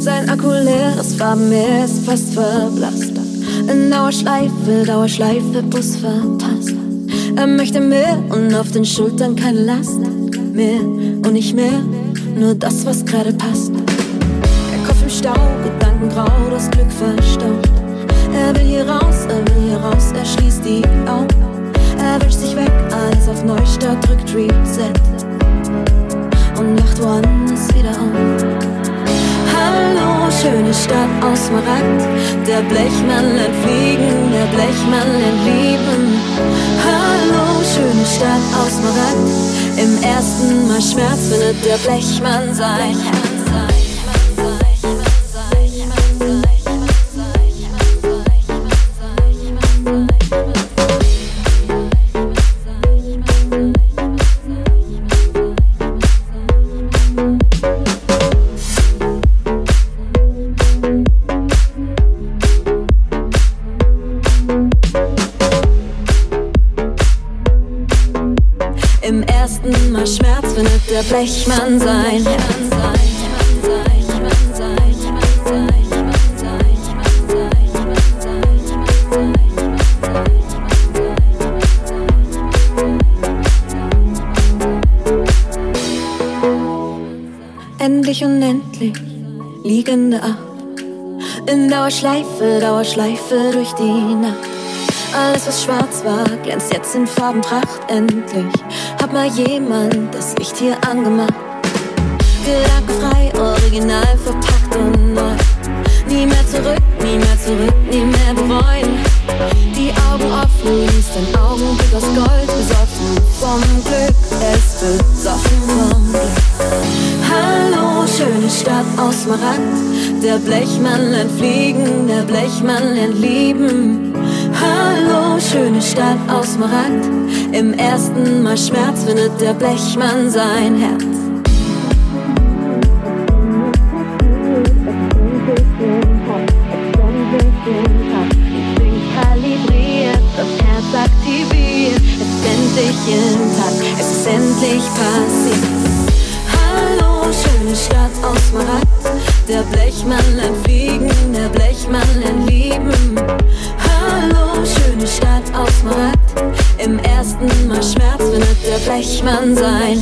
Sein Akku leer, das Farbenmeer ist fast verblasst. In Dauerschleife, Dauerschleife, Bus verpasst. Er möchte mehr und auf den Schultern keine Last. Mehr und nicht mehr, nur das, was gerade passt. Der Kopf im Stau, Gedanken grau, das Glück verstaubt. Er will hier raus, er will hier raus, er schließt die Augen. Er wünscht sich weg, alles auf Neustart, drückt Reset. Und lacht woanders wieder auf. Hallo, schöne Stadt aus Smaragd. Der Blechmann lernt fliegen, der Blechmann lernt lieben. Hallo, schöne Stadt aus Smaragd. Im ersten Mal Schmerz findet der Blechmann sein Blechmann sein. Endlich unendlich liegende Acht. In Dauerschleife, Dauerschleife durch die Nacht. Alles, was schwarz war, glänzt jetzt in Farbenpracht endlich hab mal jemand das Licht hier angemacht. Gedankenfrei, original verpackt und neu. Nie mehr zurück, nie mehr zurück, nie mehr bereuen. Die Augen offen, liest dein Augenblick aus Gold, besoffen vom Glück, es besoffen vom Glück. Hallo, schöne Stadt aus Smaragd. Der Blechmann lernt fliegen, der Blechmann lernt lieben. Hallo, schöne Stadt aus Smaragd. Im ersten Mal Schmerz findet der Blechmann sein Herz. Blechmann sein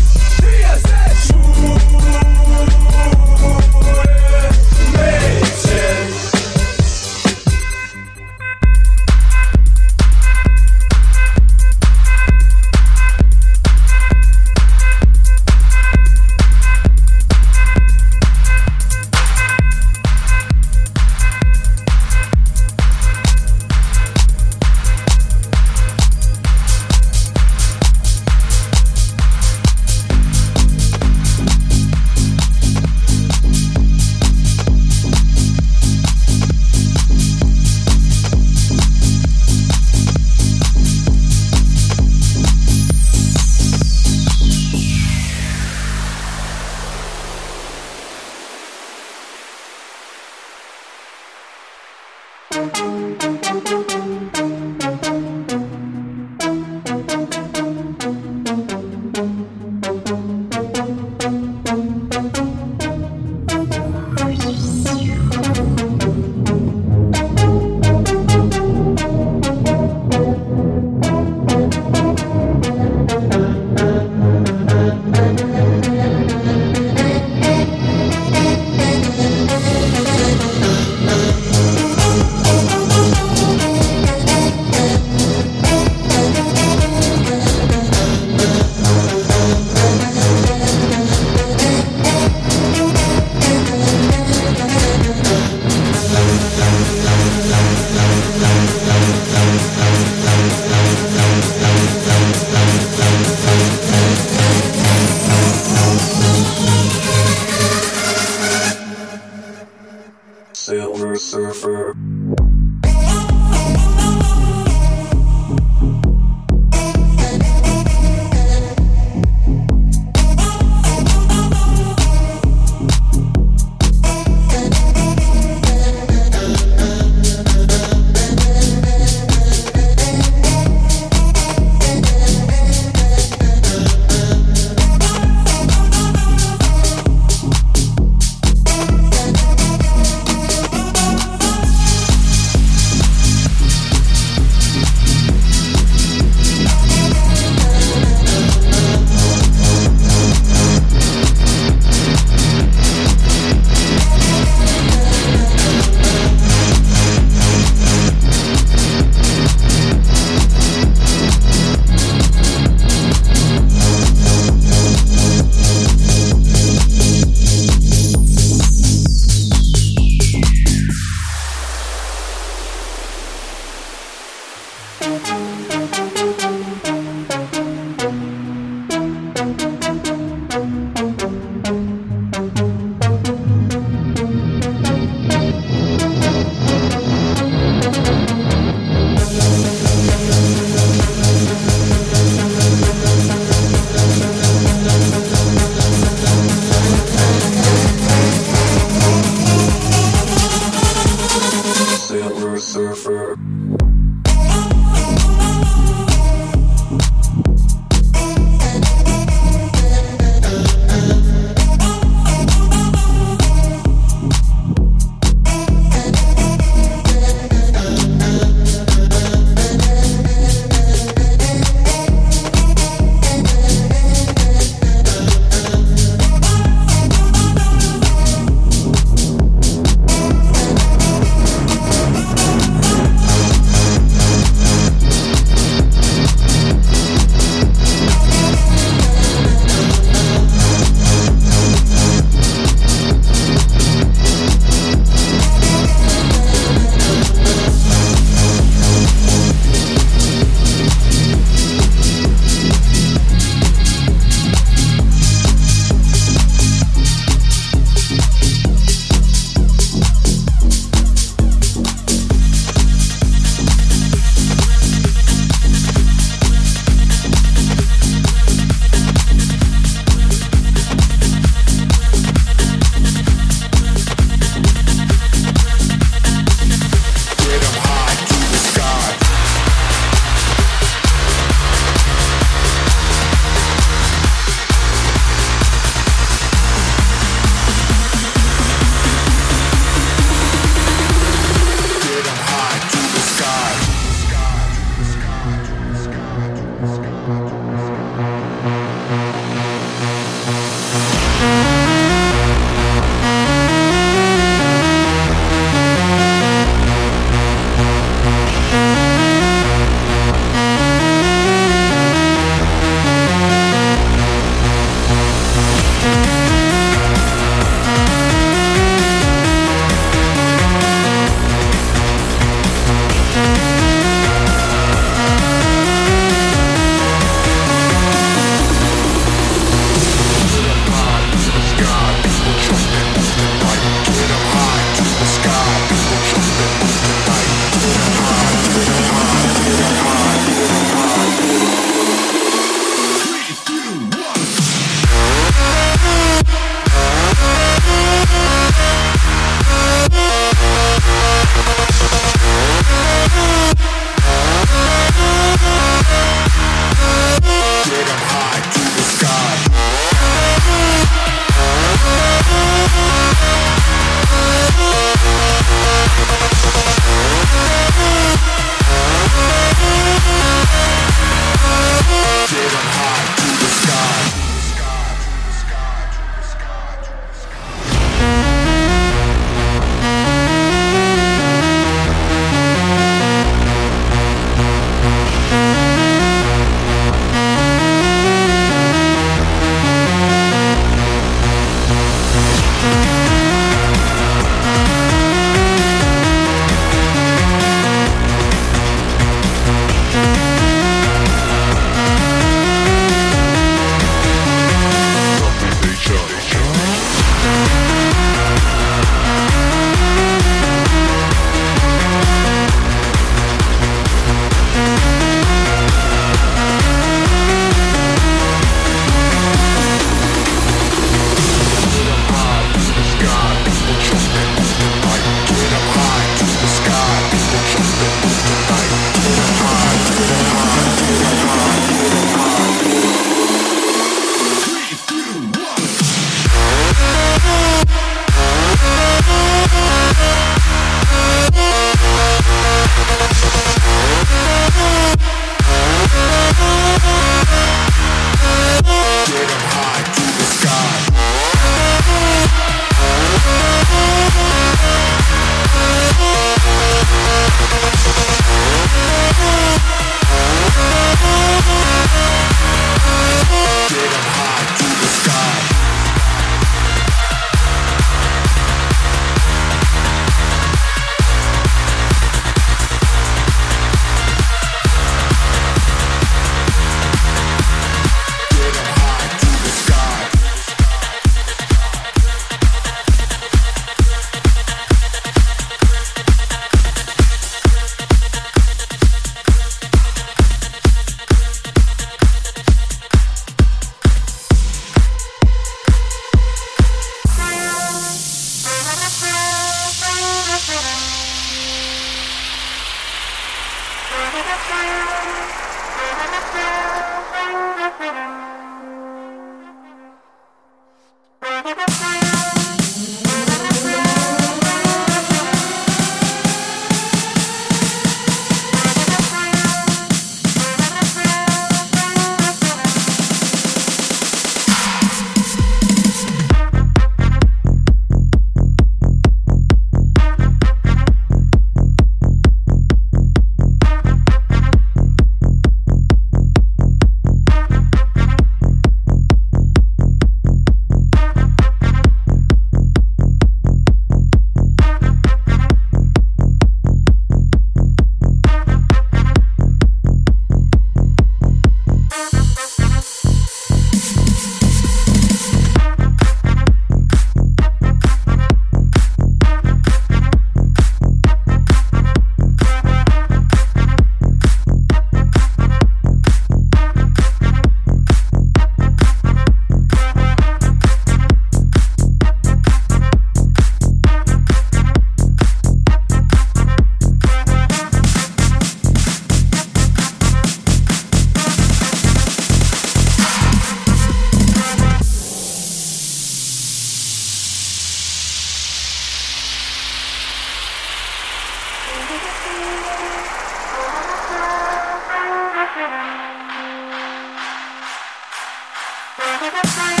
Thank you.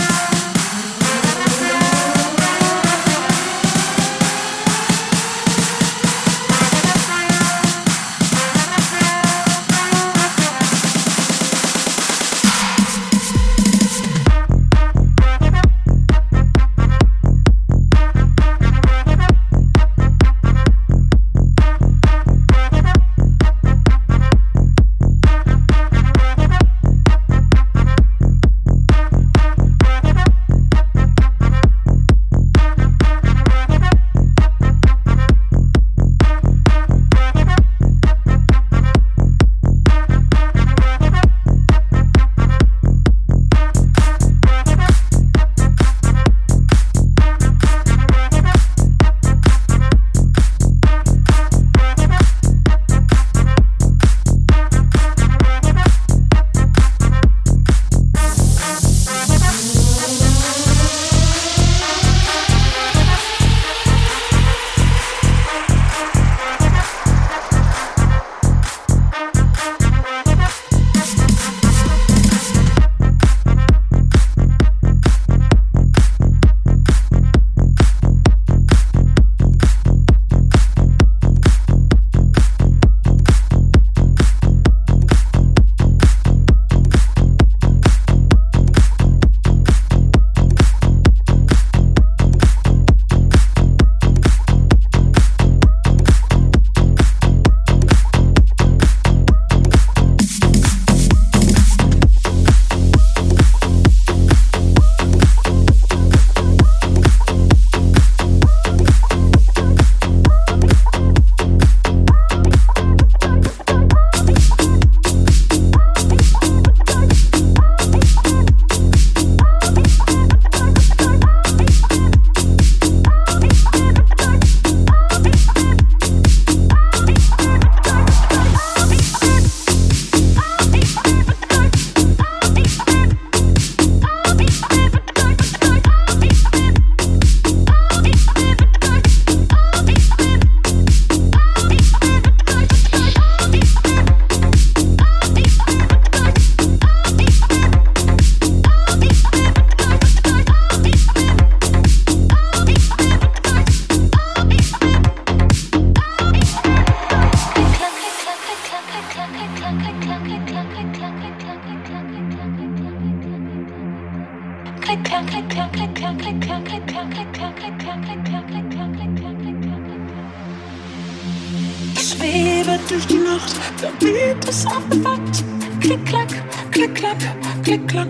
Ich schwebe durch die Nacht, der Beat ist aufgewacht. Klick, klack, klick, klack, klick, klack.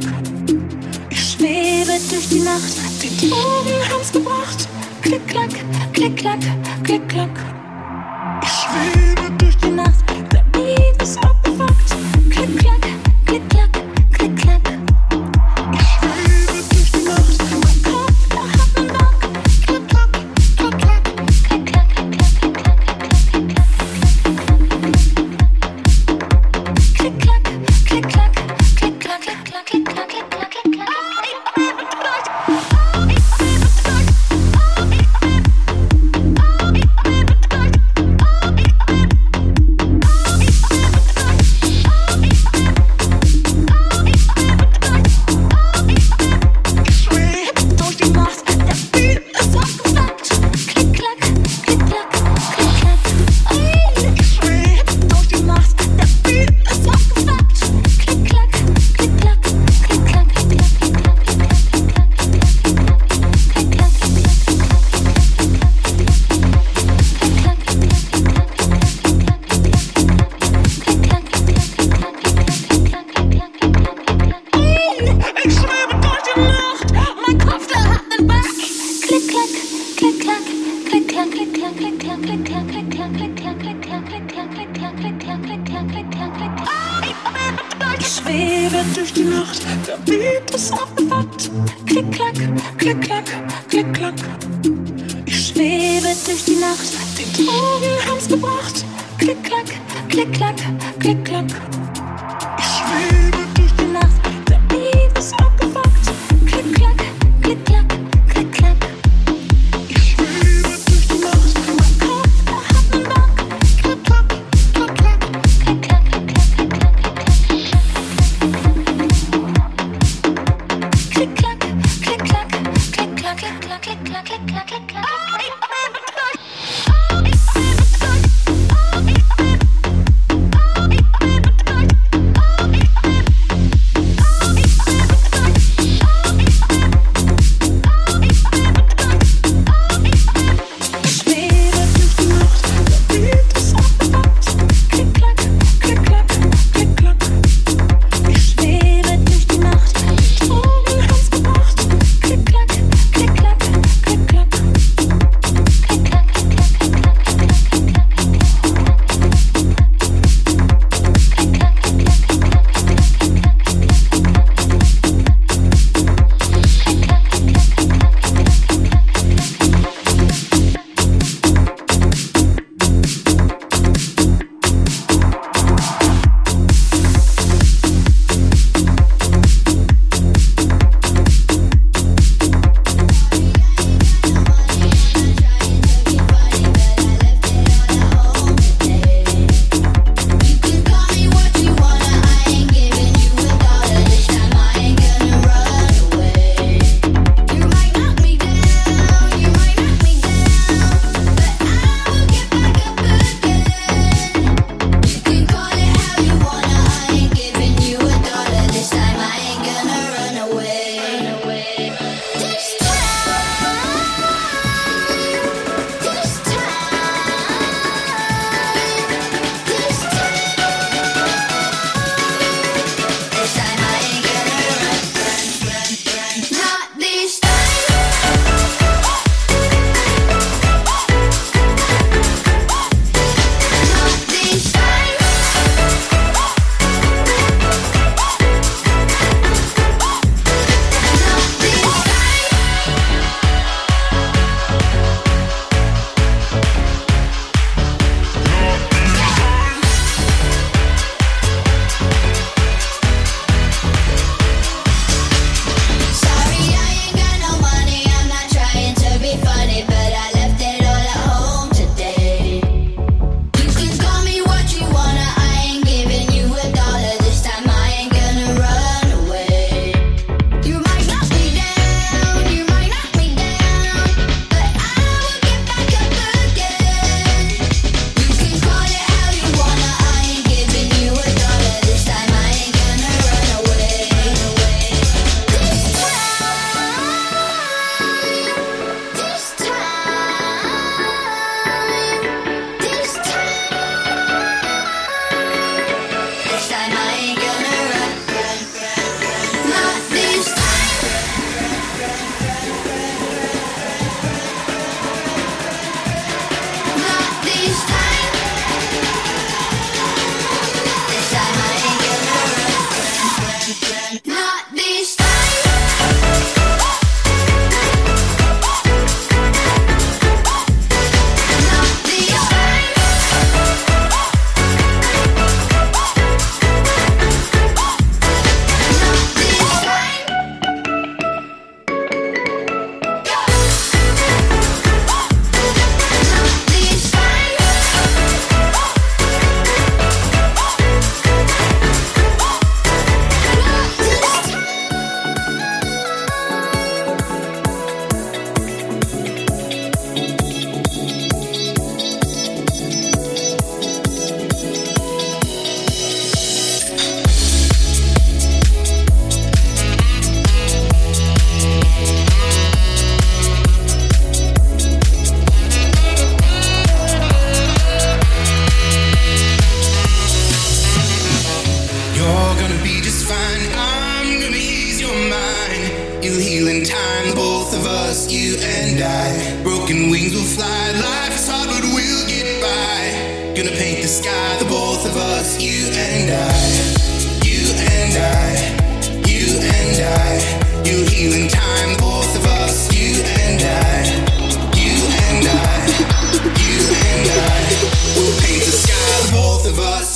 Ich schwebe durch die Nacht, die Drogen haben's gebracht. Klick, klack, klick, klack, klick, klack.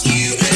you.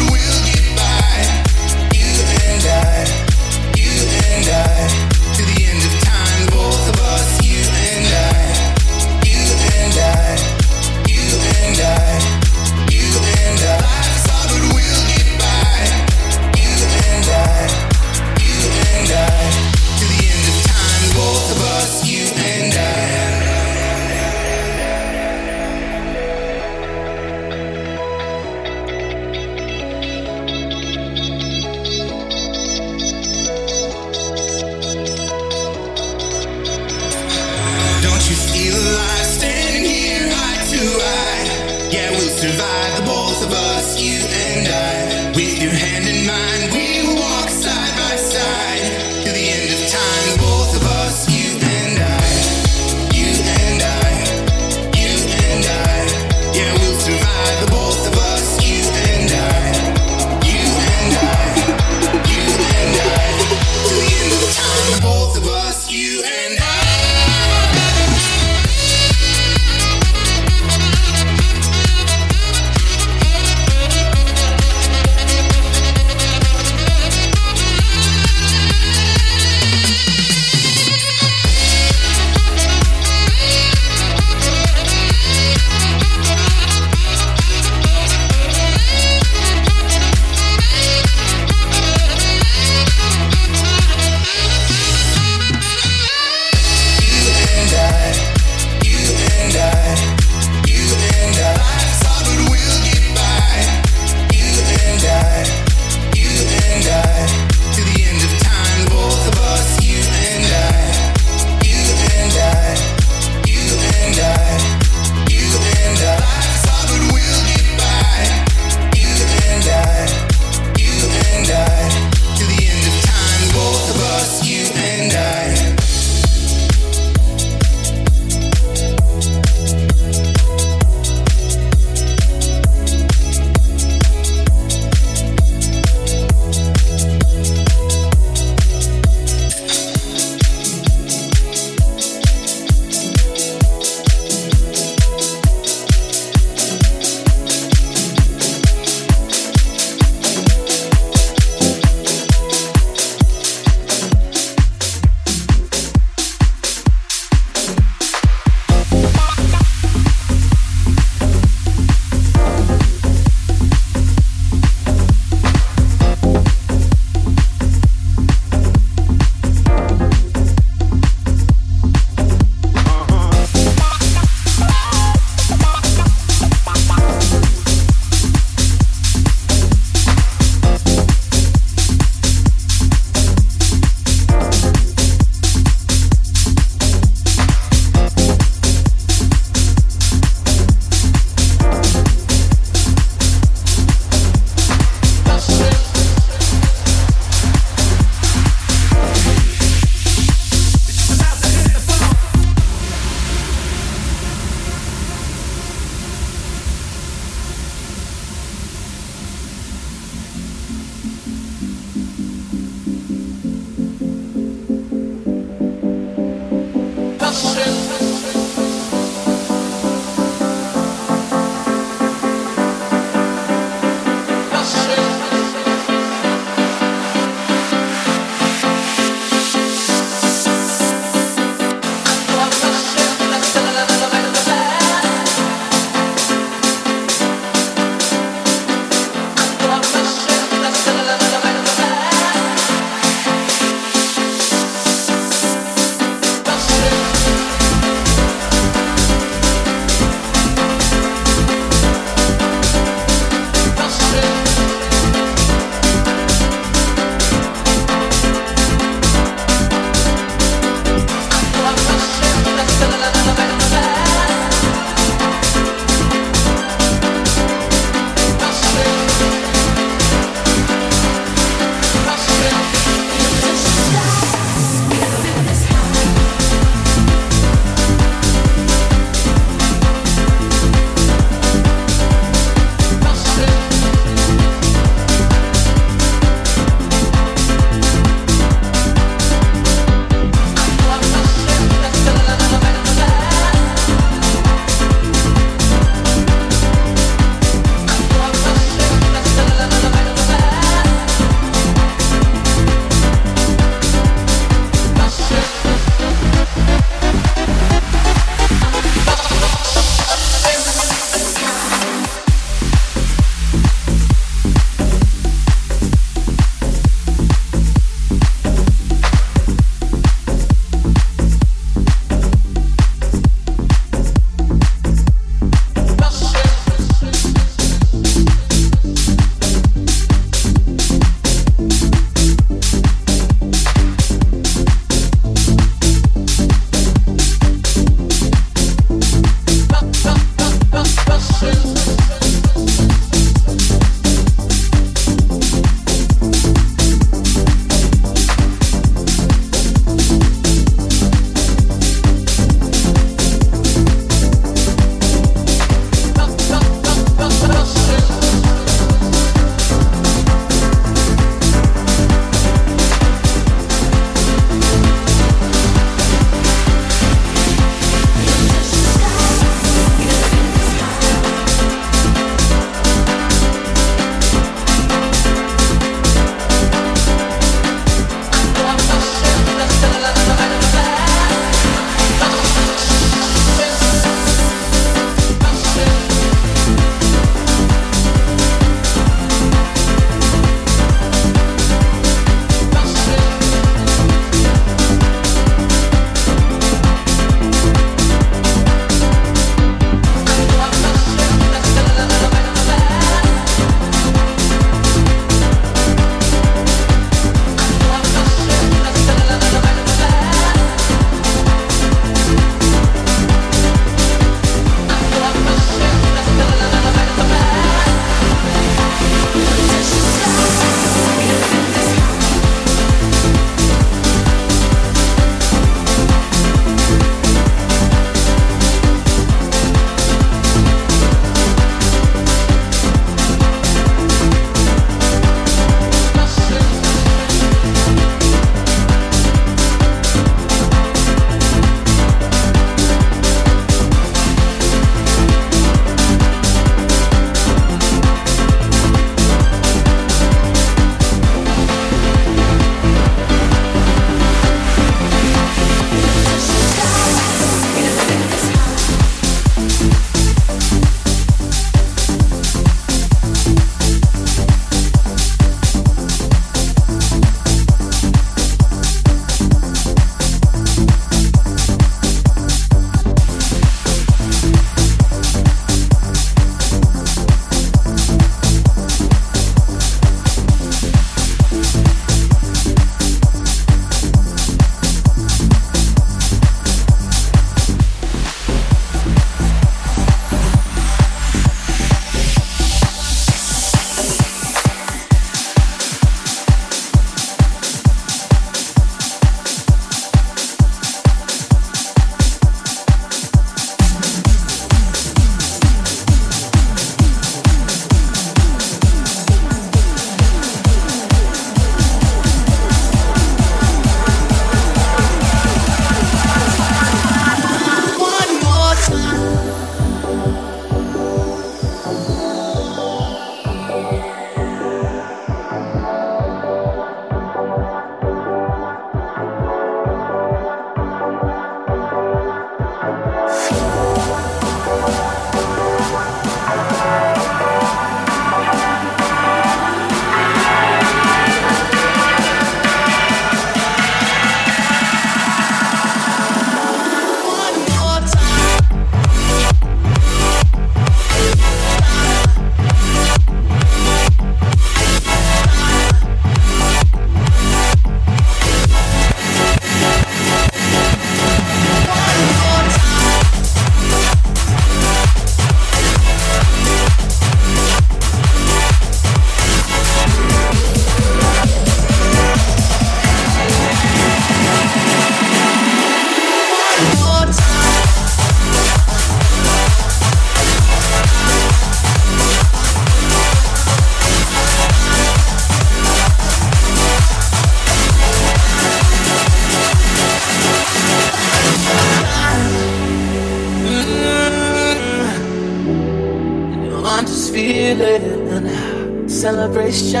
wish I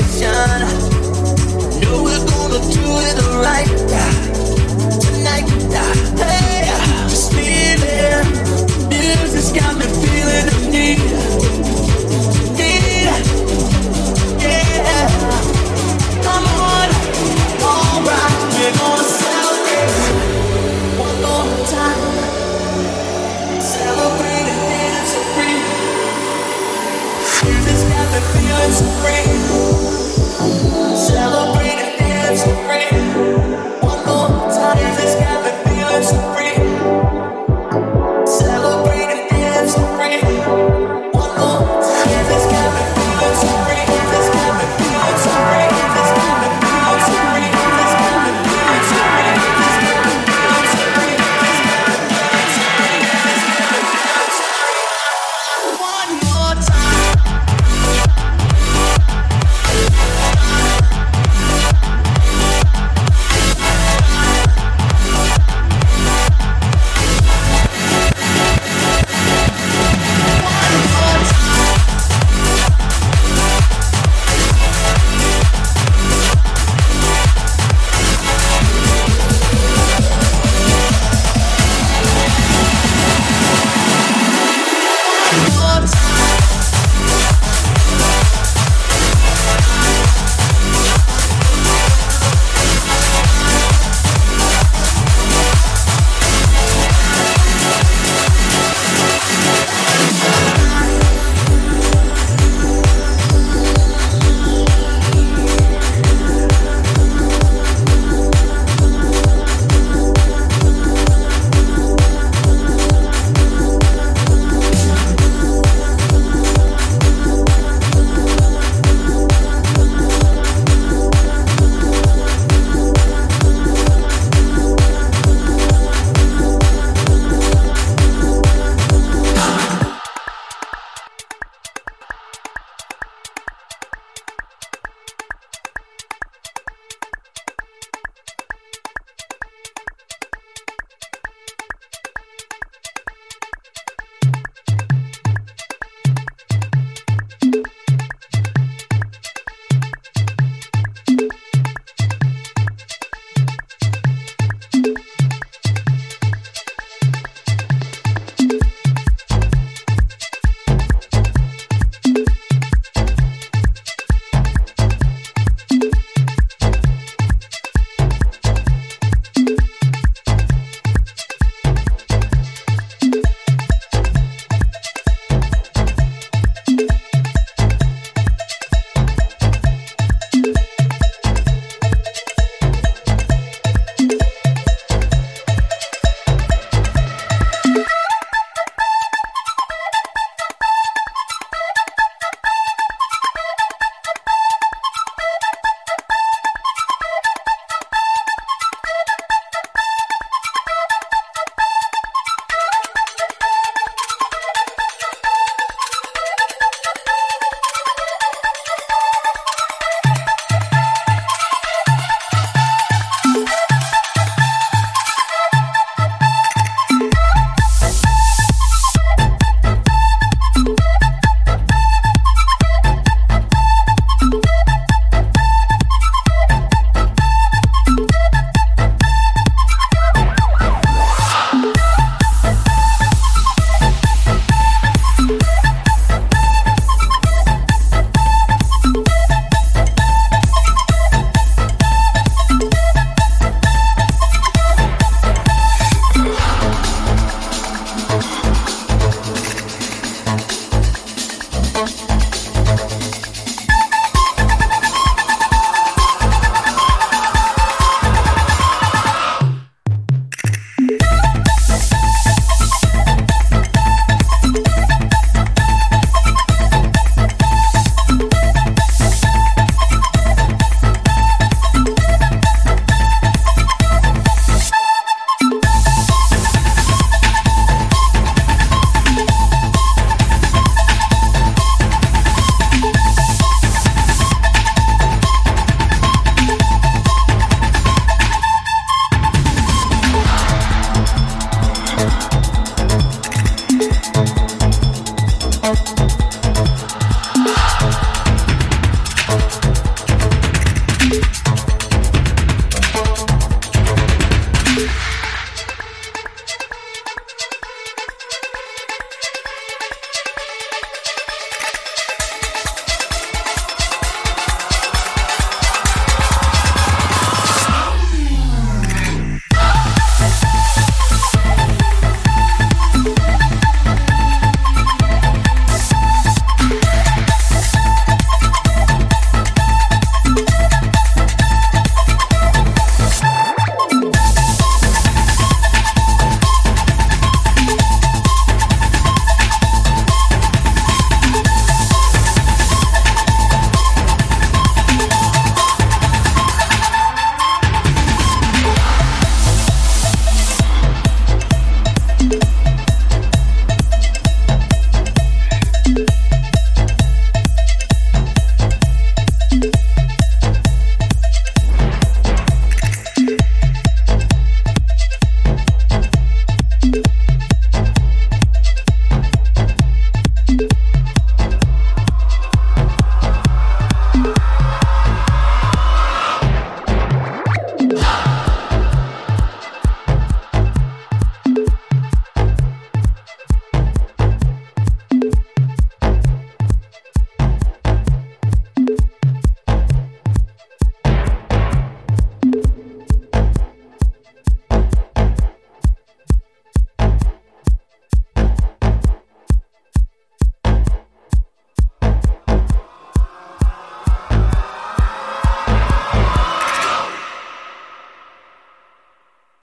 Celebration. Know we're gonna do it right tonight. Hey, just feeling. Music's got me feeling the need. Yeah. Come on. Alright, we're gonna celebrate one more time. Celebrate free. Music's got me feeling so free.